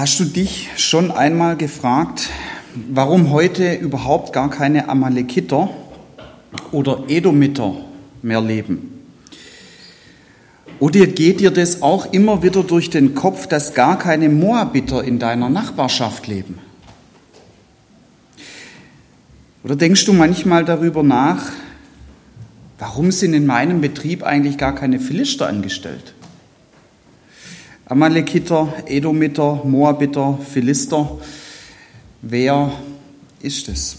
Hast du dich schon einmal gefragt, warum heute überhaupt gar keine Amalekiter oder Edomiter mehr leben? Oder geht dir das auch immer wieder durch den Kopf, dass gar keine Moabiter in deiner Nachbarschaft leben? Oder denkst du manchmal darüber nach, warum sind in meinem Betrieb eigentlich gar keine Philister angestellt? Amalekiter, Edomiter, Moabiter, Philister. Wer ist es?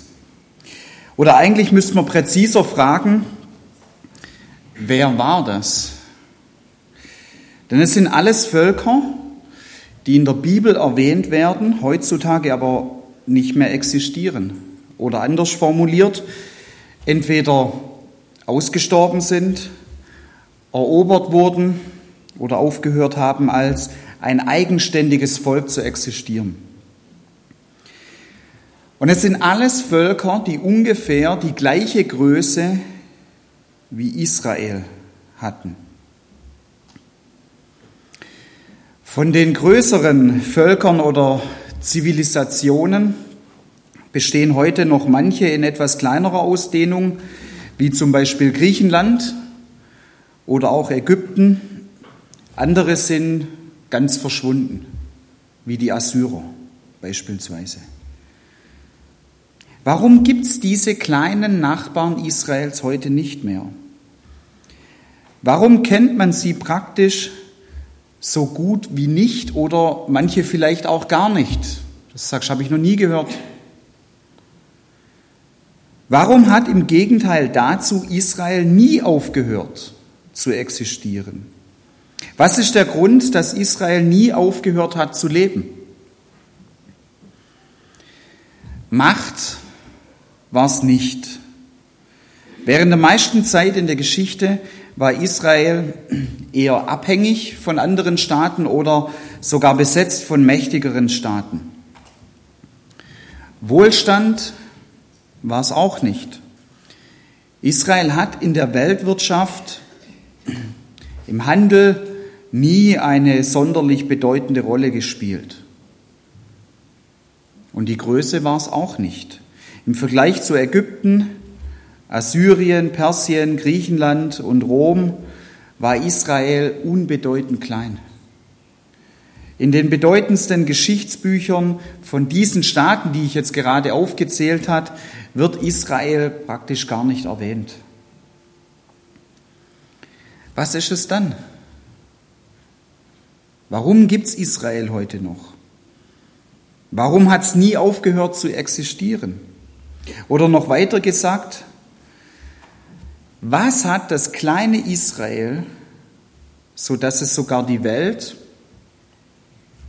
Oder eigentlich müsste man präziser fragen, wer war das? Denn es sind alles Völker, die in der Bibel erwähnt werden, heutzutage aber nicht mehr existieren. Oder anders formuliert, entweder ausgestorben sind, erobert wurden oder aufgehört haben, als ein eigenständiges Volk zu existieren. Und es sind alles Völker, die ungefähr die gleiche Größe wie Israel hatten. Von den größeren Völkern oder Zivilisationen bestehen heute noch manche in etwas kleinerer Ausdehnung, wie zum Beispiel Griechenland oder auch Ägypten andere sind ganz verschwunden, wie die Assyrer beispielsweise. Warum gibt es diese kleinen Nachbarn Israels heute nicht mehr? Warum kennt man sie praktisch so gut wie nicht oder manche vielleicht auch gar nicht? Das sagst, habe ich noch nie gehört. Warum hat im Gegenteil dazu Israel nie aufgehört zu existieren? Was ist der Grund, dass Israel nie aufgehört hat zu leben? Macht war es nicht. Während der meisten Zeit in der Geschichte war Israel eher abhängig von anderen Staaten oder sogar besetzt von mächtigeren Staaten. Wohlstand war es auch nicht. Israel hat in der Weltwirtschaft, im Handel nie eine sonderlich bedeutende Rolle gespielt. Und die Größe war es auch nicht. Im Vergleich zu Ägypten, Assyrien, Persien, Griechenland und Rom war Israel unbedeutend klein. In den bedeutendsten Geschichtsbüchern von diesen Staaten, die ich jetzt gerade aufgezählt habe, wird Israel praktisch gar nicht erwähnt. Was ist es dann? Warum gibt es Israel heute noch? Warum hat es nie aufgehört zu existieren? Oder noch weiter gesagt, was hat das kleine Israel, so dass es sogar die Welt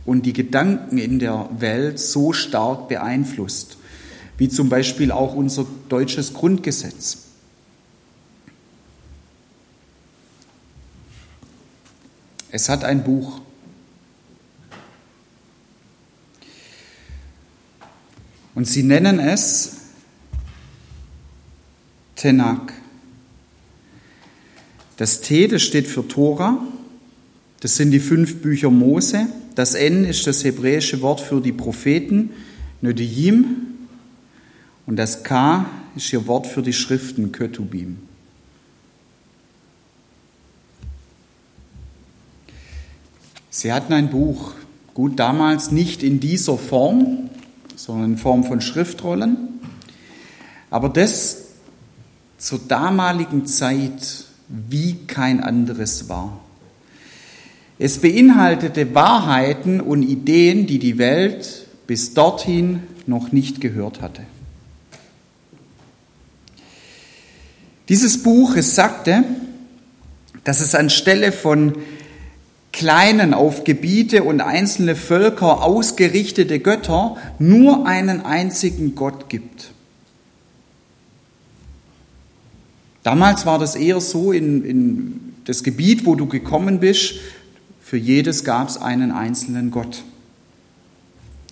und die Gedanken in der Welt so stark beeinflusst, wie zum Beispiel auch unser deutsches Grundgesetz? Es hat ein Buch. Und sie nennen es Tenak. Das T, das steht für Tora. Das sind die fünf Bücher Mose. Das N ist das hebräische Wort für die Propheten, Nödiyim. Und das K ist ihr Wort für die Schriften, Kötubim. Sie hatten ein Buch, gut damals nicht in dieser Form, sondern in Form von Schriftrollen. Aber das zur damaligen Zeit wie kein anderes war. Es beinhaltete Wahrheiten und Ideen, die die Welt bis dorthin noch nicht gehört hatte. Dieses Buch, es sagte, dass es anstelle von kleinen auf Gebiete und einzelne Völker ausgerichtete Götter nur einen einzigen Gott gibt. Damals war das eher so in, in das Gebiet, wo du gekommen bist, für jedes gab es einen einzelnen Gott.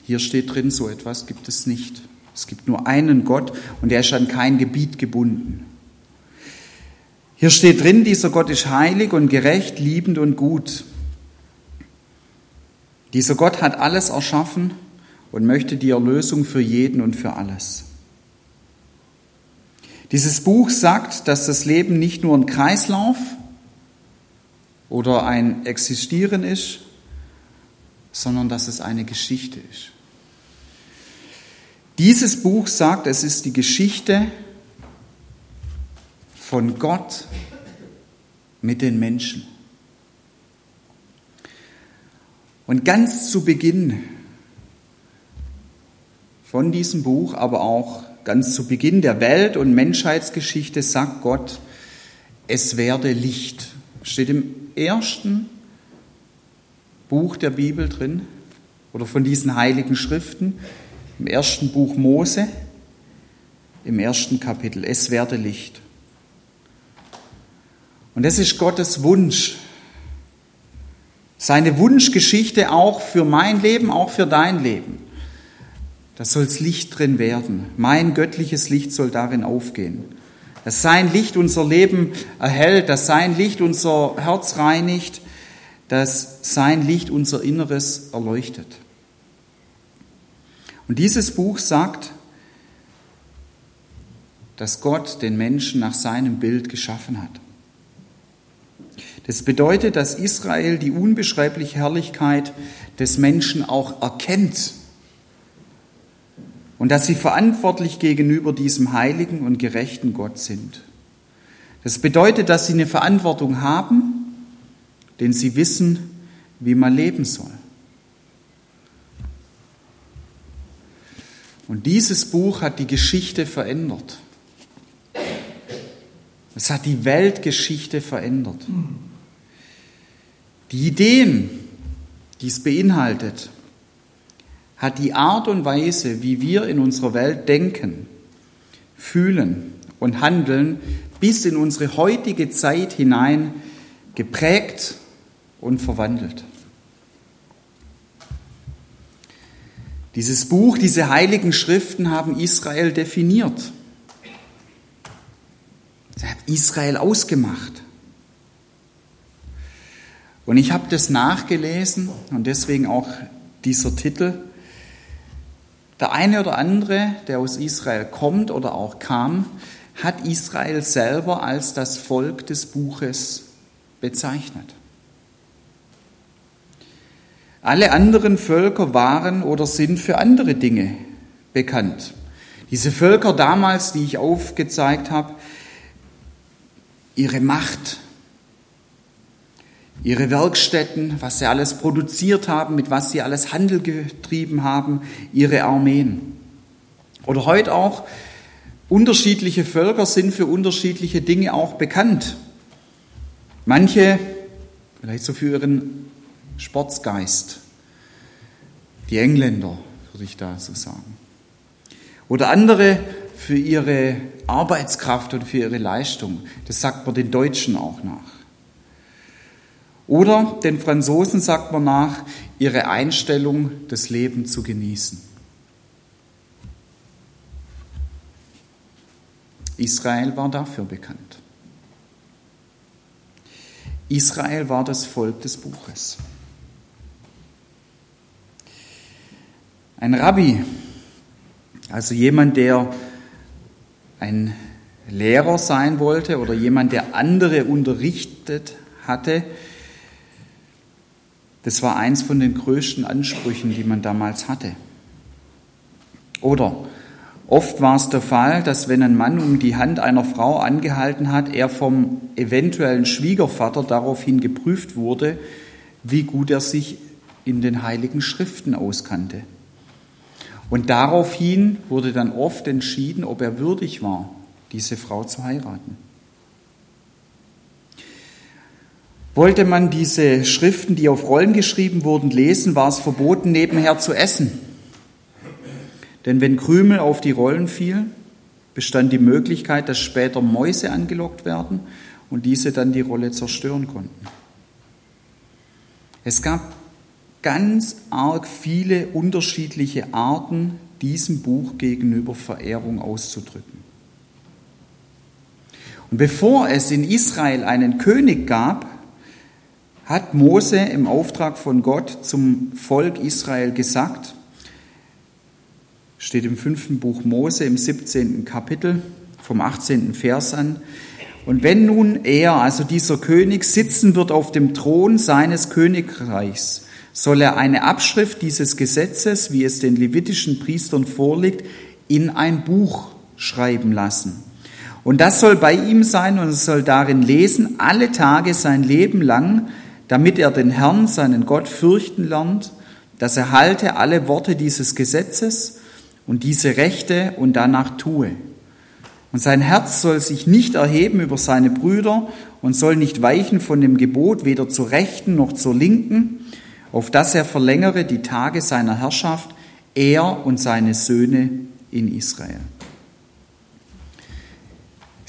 Hier steht drin, so etwas gibt es nicht. Es gibt nur einen Gott und er ist an kein Gebiet gebunden. Hier steht drin, dieser Gott ist heilig und gerecht, liebend und gut. Dieser Gott hat alles erschaffen und möchte die Erlösung für jeden und für alles. Dieses Buch sagt, dass das Leben nicht nur ein Kreislauf oder ein Existieren ist, sondern dass es eine Geschichte ist. Dieses Buch sagt, es ist die Geschichte von Gott mit den Menschen. Und ganz zu Beginn von diesem Buch, aber auch ganz zu Beginn der Welt- und Menschheitsgeschichte sagt Gott, es werde Licht. Steht im ersten Buch der Bibel drin oder von diesen heiligen Schriften, im ersten Buch Mose, im ersten Kapitel. Es werde Licht. Und das ist Gottes Wunsch. Seine Wunschgeschichte auch für mein Leben, auch für dein Leben. Da soll's Licht drin werden. Mein göttliches Licht soll darin aufgehen. Dass sein Licht unser Leben erhält, dass sein Licht unser Herz reinigt, dass sein Licht unser Inneres erleuchtet. Und dieses Buch sagt, dass Gott den Menschen nach seinem Bild geschaffen hat. Das bedeutet, dass Israel die unbeschreibliche Herrlichkeit des Menschen auch erkennt und dass sie verantwortlich gegenüber diesem heiligen und gerechten Gott sind. Das bedeutet, dass sie eine Verantwortung haben, denn sie wissen, wie man leben soll. Und dieses Buch hat die Geschichte verändert. Es hat die Weltgeschichte verändert. Die Ideen, die es beinhaltet, hat die Art und Weise, wie wir in unserer Welt denken, fühlen und handeln, bis in unsere heutige Zeit hinein geprägt und verwandelt. Dieses Buch, diese heiligen Schriften haben Israel definiert. Sie haben Israel ausgemacht. Und ich habe das nachgelesen und deswegen auch dieser Titel. Der eine oder andere, der aus Israel kommt oder auch kam, hat Israel selber als das Volk des Buches bezeichnet. Alle anderen Völker waren oder sind für andere Dinge bekannt. Diese Völker damals, die ich aufgezeigt habe, ihre Macht, ihre Werkstätten, was sie alles produziert haben, mit was sie alles Handel getrieben haben, ihre Armeen. Oder heute auch, unterschiedliche Völker sind für unterschiedliche Dinge auch bekannt. Manche vielleicht so für ihren Sportsgeist, die Engländer, würde ich da so sagen. Oder andere für ihre Arbeitskraft und für ihre Leistung. Das sagt man den Deutschen auch nach. Oder den Franzosen sagt man nach, ihre Einstellung, das Leben zu genießen. Israel war dafür bekannt. Israel war das Volk des Buches. Ein Rabbi, also jemand, der ein Lehrer sein wollte oder jemand, der andere unterrichtet hatte, das war eins von den größten Ansprüchen, die man damals hatte. Oder oft war es der Fall, dass wenn ein Mann um die Hand einer Frau angehalten hat, er vom eventuellen Schwiegervater daraufhin geprüft wurde, wie gut er sich in den heiligen Schriften auskannte. Und daraufhin wurde dann oft entschieden, ob er würdig war, diese Frau zu heiraten. Wollte man diese Schriften, die auf Rollen geschrieben wurden, lesen, war es verboten, nebenher zu essen. Denn wenn Krümel auf die Rollen fielen, bestand die Möglichkeit, dass später Mäuse angelockt werden und diese dann die Rolle zerstören konnten. Es gab ganz arg viele unterschiedliche Arten, diesem Buch gegenüber Verehrung auszudrücken. Und bevor es in Israel einen König gab, hat Mose im Auftrag von Gott zum Volk Israel gesagt, steht im fünften Buch Mose im 17. Kapitel vom 18. Vers an, und wenn nun er, also dieser König, sitzen wird auf dem Thron seines Königreichs, soll er eine Abschrift dieses Gesetzes, wie es den levitischen Priestern vorliegt, in ein Buch schreiben lassen. Und das soll bei ihm sein und es soll darin lesen, alle Tage sein Leben lang, damit er den Herrn, seinen Gott, fürchten lernt, dass er halte alle Worte dieses Gesetzes und diese Rechte und danach tue. Und sein Herz soll sich nicht erheben über seine Brüder und soll nicht weichen von dem Gebot weder zur rechten noch zur linken, auf dass er verlängere die Tage seiner Herrschaft, er und seine Söhne in Israel.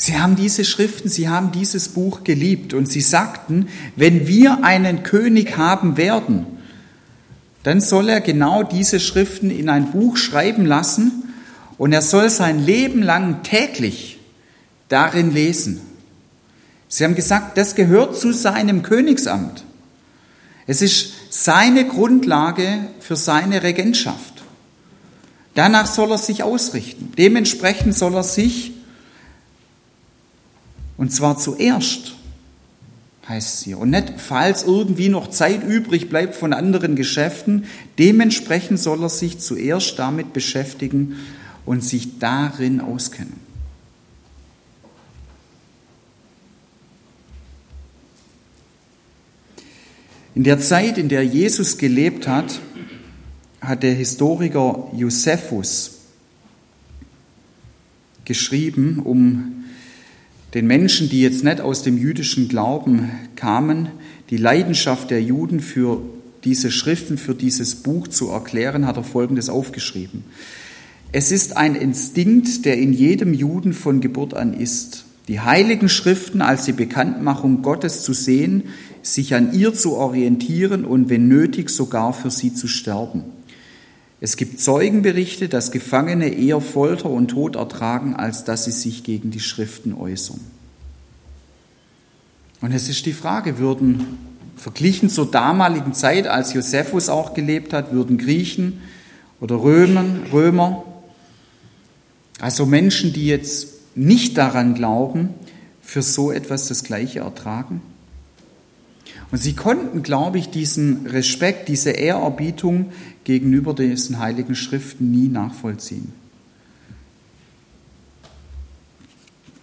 Sie haben diese Schriften, sie haben dieses Buch geliebt und sie sagten, wenn wir einen König haben werden, dann soll er genau diese Schriften in ein Buch schreiben lassen und er soll sein Leben lang täglich darin lesen. Sie haben gesagt, das gehört zu seinem Königsamt. Es ist seine Grundlage für seine Regentschaft. Danach soll er sich ausrichten. Dementsprechend soll er sich und zwar zuerst, heißt es hier. Und nicht, falls irgendwie noch Zeit übrig bleibt von anderen Geschäften. Dementsprechend soll er sich zuerst damit beschäftigen und sich darin auskennen. In der Zeit, in der Jesus gelebt hat, hat der Historiker Josephus geschrieben, um den Menschen, die jetzt nicht aus dem jüdischen Glauben kamen, die Leidenschaft der Juden für diese Schriften, für dieses Buch zu erklären, hat er Folgendes aufgeschrieben. Es ist ein Instinkt, der in jedem Juden von Geburt an ist, die heiligen Schriften als die Bekanntmachung Gottes zu sehen, sich an ihr zu orientieren und wenn nötig sogar für sie zu sterben. Es gibt Zeugenberichte, dass Gefangene eher Folter und Tod ertragen, als dass sie sich gegen die Schriften äußern. Und es ist die Frage, würden verglichen zur damaligen Zeit, als Josephus auch gelebt hat, würden Griechen oder Römen, Römer, also Menschen, die jetzt nicht daran glauben, für so etwas das Gleiche ertragen? Und sie konnten, glaube ich, diesen Respekt, diese Ehrerbietung gegenüber diesen heiligen Schriften nie nachvollziehen.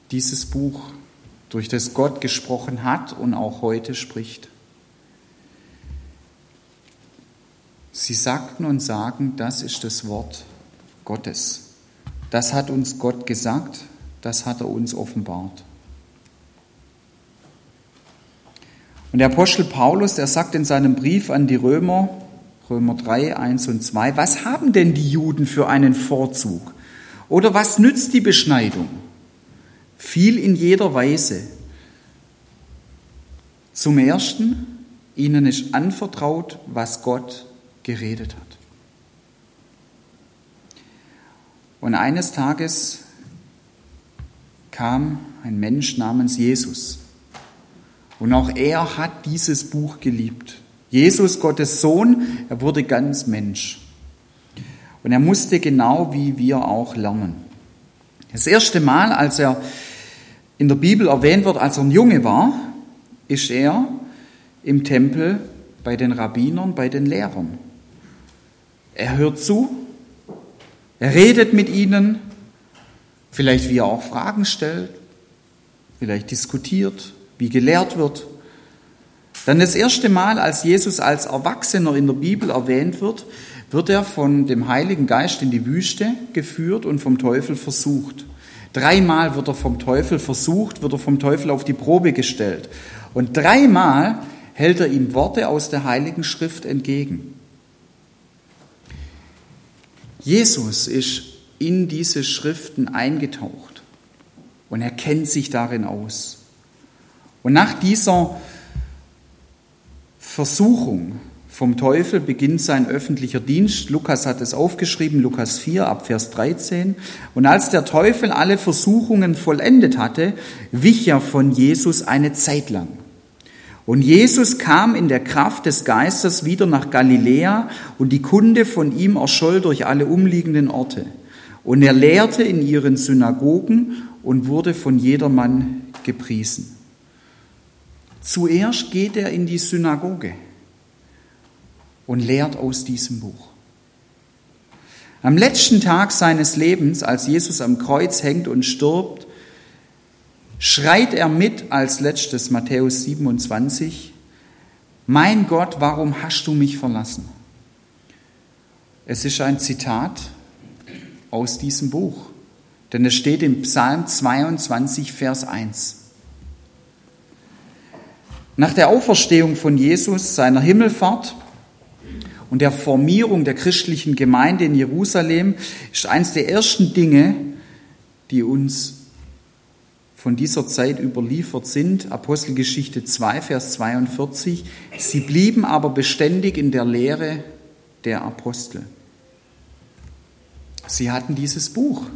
Dieses Buch, durch das Gott gesprochen hat und auch heute spricht. Sie sagten und sagen, das ist das Wort Gottes. Das hat uns Gott gesagt, das hat er uns offenbart. Und der Apostel Paulus, der sagt in seinem Brief an die Römer, Römer 3, 1 und 2, was haben denn die Juden für einen Vorzug? Oder was nützt die Beschneidung? Viel in jeder Weise. Zum Ersten, ihnen ist anvertraut, was Gott geredet hat. Und eines Tages kam ein Mensch namens Jesus und auch er hat dieses Buch geliebt. Jesus, Gottes Sohn, er wurde ganz Mensch. Und er musste genau wie wir auch lernen. Das erste Mal, als er in der Bibel erwähnt wird, als er ein Junge war, ist er im Tempel bei den Rabbinern, bei den Lehrern. Er hört zu, er redet mit ihnen, vielleicht wie er auch Fragen stellt, vielleicht diskutiert, wie gelehrt wird. Dann das erste Mal, als Jesus als Erwachsener in der Bibel erwähnt wird, wird er von dem Heiligen Geist in die Wüste geführt und vom Teufel versucht. Dreimal wird er vom Teufel versucht, wird er vom Teufel auf die Probe gestellt. Und dreimal hält er ihm Worte aus der Heiligen Schrift entgegen. Jesus ist in diese Schriften eingetaucht und er kennt sich darin aus. Und nach dieser Versuchung vom Teufel beginnt sein öffentlicher Dienst. Lukas hat es aufgeschrieben, Lukas 4 ab Vers 13. Und als der Teufel alle Versuchungen vollendet hatte, wich er von Jesus eine Zeit lang. Und Jesus kam in der Kraft des Geistes wieder nach Galiläa und die Kunde von ihm erscholl durch alle umliegenden Orte. Und er lehrte in ihren Synagogen und wurde von jedermann gepriesen. Zuerst geht er in die Synagoge und lehrt aus diesem Buch. Am letzten Tag seines Lebens, als Jesus am Kreuz hängt und stirbt, schreit er mit als letztes Matthäus 27, Mein Gott, warum hast du mich verlassen? Es ist ein Zitat aus diesem Buch, denn es steht im Psalm 22, Vers 1. Nach der Auferstehung von Jesus, seiner Himmelfahrt und der Formierung der christlichen Gemeinde in Jerusalem ist eines der ersten Dinge, die uns von dieser Zeit überliefert sind. Apostelgeschichte 2, Vers 42. Sie blieben aber beständig in der Lehre der Apostel. Sie hatten dieses Buch,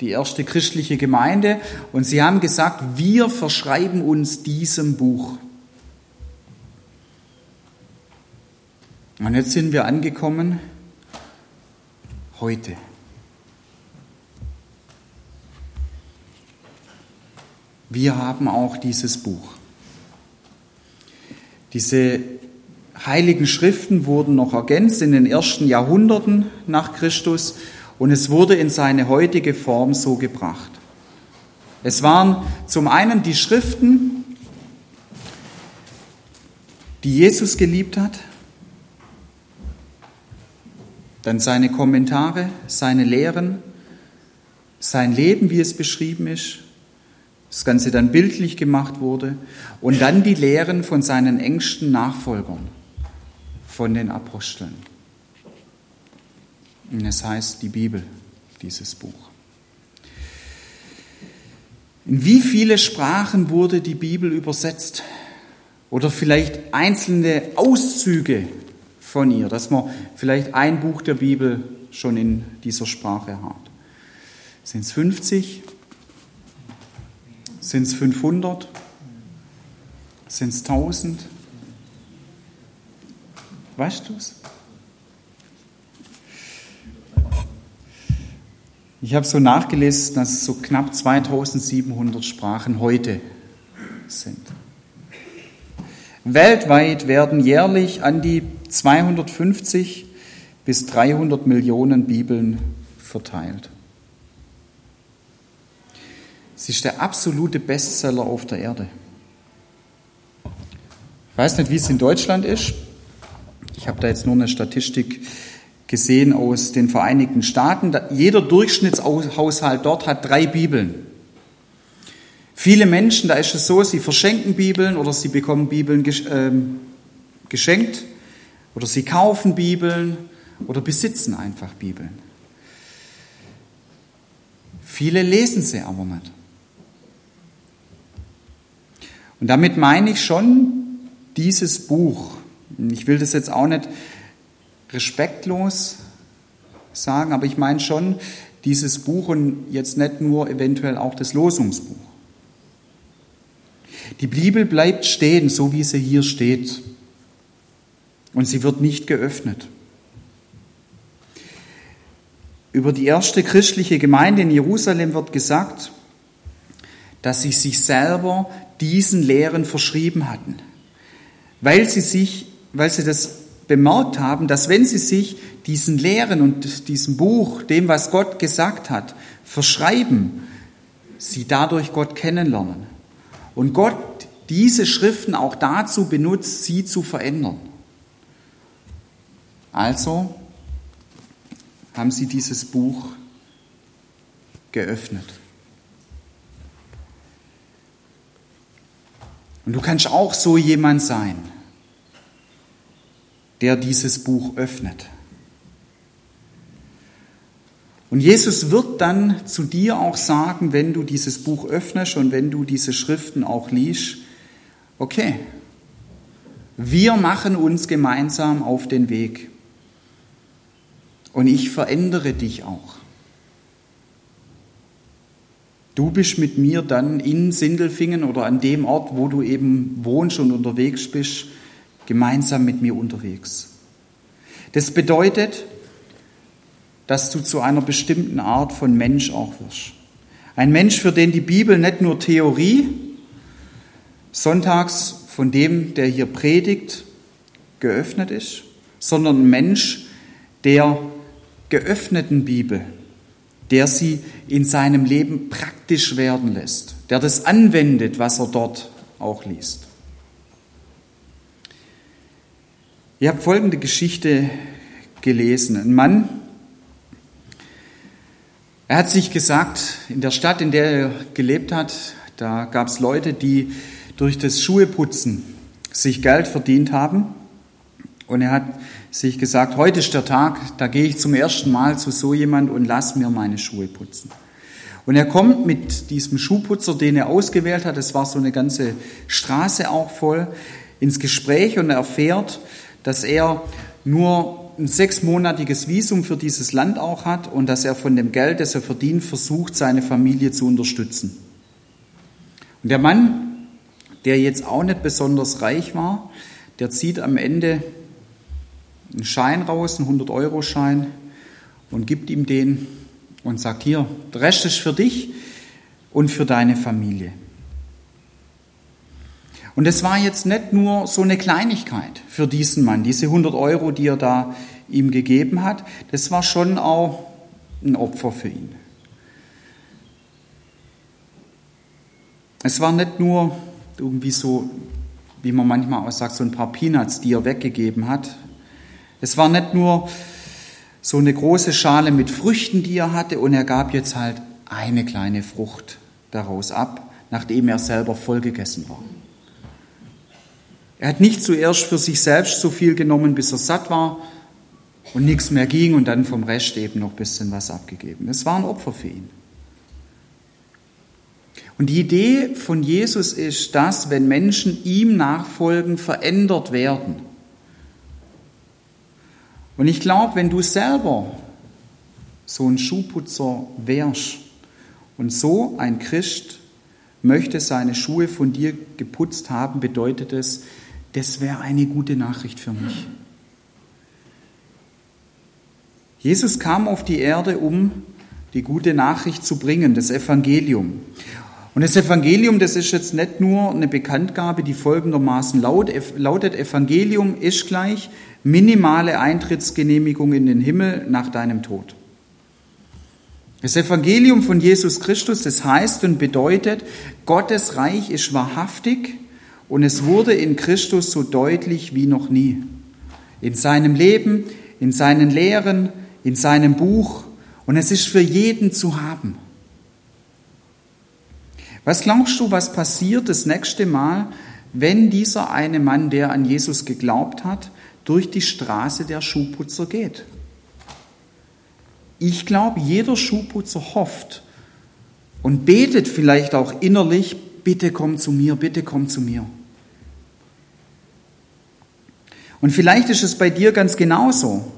die erste christliche Gemeinde, und sie haben gesagt, wir verschreiben uns diesem Buch. Und jetzt sind wir angekommen heute. Wir haben auch dieses Buch. Diese heiligen Schriften wurden noch ergänzt in den ersten Jahrhunderten nach Christus und es wurde in seine heutige Form so gebracht. Es waren zum einen die Schriften, die Jesus geliebt hat, dann seine Kommentare, seine Lehren, sein Leben, wie es beschrieben ist, das Ganze dann bildlich gemacht wurde und dann die Lehren von seinen engsten Nachfolgern, von den Aposteln. Und es heißt die Bibel, dieses Buch. In wie viele Sprachen wurde die Bibel übersetzt? Oder vielleicht einzelne Auszüge von ihr, dass man vielleicht ein Buch der Bibel schon in dieser Sprache hat. Sind es 50? Sind es 500? Sind es 1000? Weißt du es? Ich habe so nachgelesen, dass so knapp 2700 Sprachen heute sind. Weltweit werden jährlich an die 250 bis 300 Millionen Bibeln verteilt. Sie ist der absolute Bestseller auf der Erde. Ich weiß nicht, wie es in Deutschland ist. Ich habe da jetzt nur eine Statistik gesehen aus den Vereinigten Staaten. Jeder Durchschnittshaushalt dort hat drei Bibeln. Viele Menschen, da ist es so, sie verschenken Bibeln oder sie bekommen Bibeln ähm, geschenkt oder sie kaufen Bibeln oder besitzen einfach Bibeln. Viele lesen sie aber nicht. Und damit meine ich schon dieses Buch. Ich will das jetzt auch nicht respektlos sagen, aber ich meine schon dieses Buch und jetzt nicht nur eventuell auch das Losungsbuch. Die Bibel bleibt stehen, so wie sie hier steht. Und sie wird nicht geöffnet. Über die erste christliche Gemeinde in Jerusalem wird gesagt, dass sie sich selber diesen Lehren verschrieben hatten, weil sie sich, weil sie das bemerkt haben, dass wenn sie sich diesen Lehren und diesem Buch, dem, was Gott gesagt hat, verschreiben, sie dadurch Gott kennenlernen. Und Gott diese Schriften auch dazu benutzt, sie zu verändern. Also haben sie dieses Buch geöffnet. Und du kannst auch so jemand sein, der dieses Buch öffnet. Und Jesus wird dann zu dir auch sagen, wenn du dieses Buch öffnest und wenn du diese Schriften auch liest, okay, wir machen uns gemeinsam auf den Weg. Und ich verändere dich auch. Du bist mit mir dann in Sindelfingen oder an dem Ort, wo du eben wohnst und unterwegs bist, gemeinsam mit mir unterwegs. Das bedeutet, dass du zu einer bestimmten Art von Mensch auch wirst. Ein Mensch, für den die Bibel nicht nur Theorie, sonntags von dem, der hier predigt, geöffnet ist, sondern ein Mensch der geöffneten Bibel, der sie in seinem Leben praktisch werden lässt, der das anwendet, was er dort auch liest. Ich habe folgende Geschichte gelesen. Ein Mann, er hat sich gesagt, in der Stadt, in der er gelebt hat, da gab es Leute, die durch das Schuheputzen sich Geld verdient haben. Und er hat sich gesagt, heute ist der Tag, da gehe ich zum ersten Mal zu so jemand und lass mir meine Schuhe putzen. Und er kommt mit diesem Schuhputzer, den er ausgewählt hat, es war so eine ganze Straße auch voll, ins Gespräch und er erfährt, dass er nur ein sechsmonatiges Visum für dieses Land auch hat und dass er von dem Geld, das er verdient, versucht, seine Familie zu unterstützen. Und der Mann, der jetzt auch nicht besonders reich war, der zieht am Ende einen Schein raus, einen 100-Euro-Schein und gibt ihm den und sagt, hier, der Rest ist für dich und für deine Familie. Und es war jetzt nicht nur so eine Kleinigkeit für diesen Mann, diese 100 Euro, die er da ihm gegeben hat, das war schon auch ein Opfer für ihn. Es war nicht nur irgendwie so, wie man manchmal auch sagt, so ein paar Peanuts, die er weggegeben hat, es war nicht nur so eine große Schale mit Früchten, die er hatte, und er gab jetzt halt eine kleine Frucht daraus ab, nachdem er selber vollgegessen war. Er hat nicht zuerst für sich selbst so viel genommen, bis er satt war und nichts mehr ging und dann vom Rest eben noch ein bisschen was abgegeben. Es war ein Opfer für ihn. Und die Idee von Jesus ist, dass, wenn Menschen ihm nachfolgen, verändert werden. Und ich glaube, wenn du selber so ein Schuhputzer wärst und so ein Christ möchte seine Schuhe von dir geputzt haben, bedeutet es, das wäre eine gute Nachricht für mich. Jesus kam auf die Erde, um die gute Nachricht zu bringen, das Evangelium. Und das Evangelium, das ist jetzt nicht nur eine Bekanntgabe, die folgendermaßen lautet, Evangelium ist gleich minimale Eintrittsgenehmigung in den Himmel nach deinem Tod. Das Evangelium von Jesus Christus, das heißt und bedeutet, Gottes Reich ist wahrhaftig und es wurde in Christus so deutlich wie noch nie. In seinem Leben, in seinen Lehren, in seinem Buch und es ist für jeden zu haben. Was glaubst du, was passiert das nächste Mal, wenn dieser eine Mann, der an Jesus geglaubt hat, durch die Straße der Schuhputzer geht. Ich glaube, jeder Schuhputzer hofft und betet vielleicht auch innerlich, bitte komm zu mir, bitte komm zu mir. Und vielleicht ist es bei dir ganz genauso,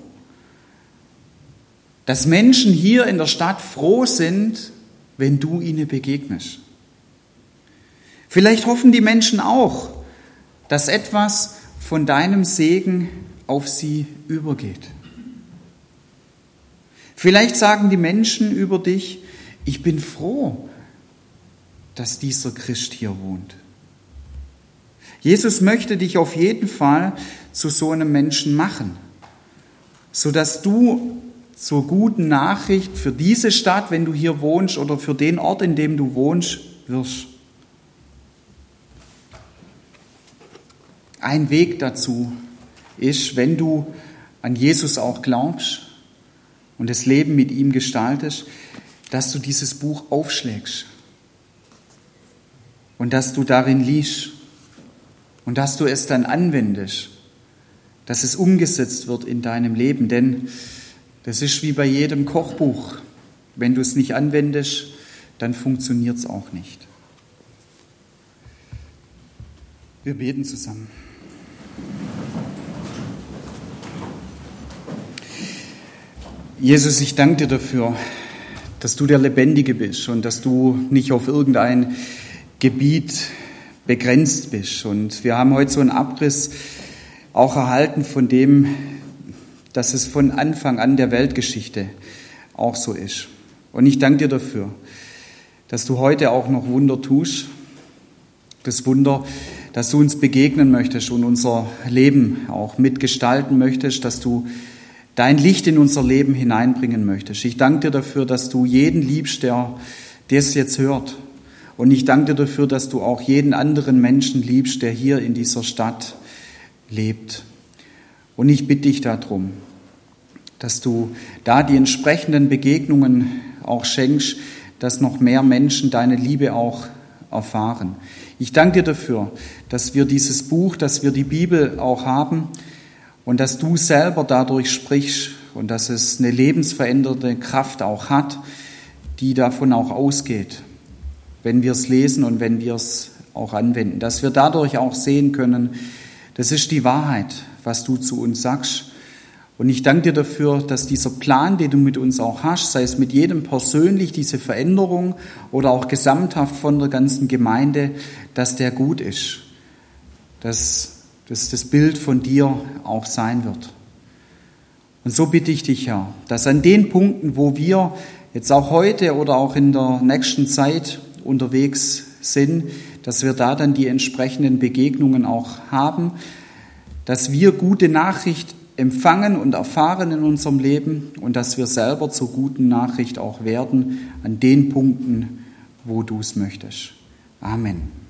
dass Menschen hier in der Stadt froh sind, wenn du ihnen begegnest. Vielleicht hoffen die Menschen auch, dass etwas von deinem Segen auf sie übergeht. Vielleicht sagen die Menschen über dich, ich bin froh, dass dieser Christ hier wohnt. Jesus möchte dich auf jeden Fall zu so einem Menschen machen, sodass du zur guten Nachricht für diese Stadt, wenn du hier wohnst, oder für den Ort, in dem du wohnst, wirst. Ein Weg dazu ist, wenn du an Jesus auch glaubst und das Leben mit ihm gestaltest, dass du dieses Buch aufschlägst und dass du darin liest und dass du es dann anwendest, dass es umgesetzt wird in deinem Leben. Denn das ist wie bei jedem Kochbuch. Wenn du es nicht anwendest, dann funktioniert es auch nicht. Wir beten zusammen. Jesus, ich danke dir dafür, dass du der Lebendige bist und dass du nicht auf irgendein Gebiet begrenzt bist. Und wir haben heute so einen Abriss auch erhalten von dem, dass es von Anfang an der Weltgeschichte auch so ist. Und ich danke dir dafür, dass du heute auch noch Wunder tust. Das Wunder, dass du uns begegnen möchtest und unser Leben auch mitgestalten möchtest, dass du dein Licht in unser Leben hineinbringen möchtest. Ich danke dir dafür, dass du jeden liebst, der das jetzt hört. Und ich danke dir dafür, dass du auch jeden anderen Menschen liebst, der hier in dieser Stadt lebt. Und ich bitte dich darum, dass du da die entsprechenden Begegnungen auch schenkst, dass noch mehr Menschen deine Liebe auch erfahren. Ich danke dir dafür, dass wir dieses Buch, dass wir die Bibel auch haben, und dass du selber dadurch sprichst und dass es eine lebensverändernde Kraft auch hat, die davon auch ausgeht, wenn wir es lesen und wenn wir es auch anwenden. Dass wir dadurch auch sehen können, das ist die Wahrheit, was du zu uns sagst. Und ich danke dir dafür, dass dieser Plan, den du mit uns auch hast, sei es mit jedem persönlich, diese Veränderung oder auch gesamthaft von der ganzen Gemeinde, dass der gut ist. Dass dass das Bild von dir auch sein wird. Und so bitte ich dich, Herr, dass an den Punkten, wo wir jetzt auch heute oder auch in der nächsten Zeit unterwegs sind, dass wir da dann die entsprechenden Begegnungen auch haben, dass wir gute Nachricht empfangen und erfahren in unserem Leben und dass wir selber zur guten Nachricht auch werden an den Punkten, wo du es möchtest. Amen.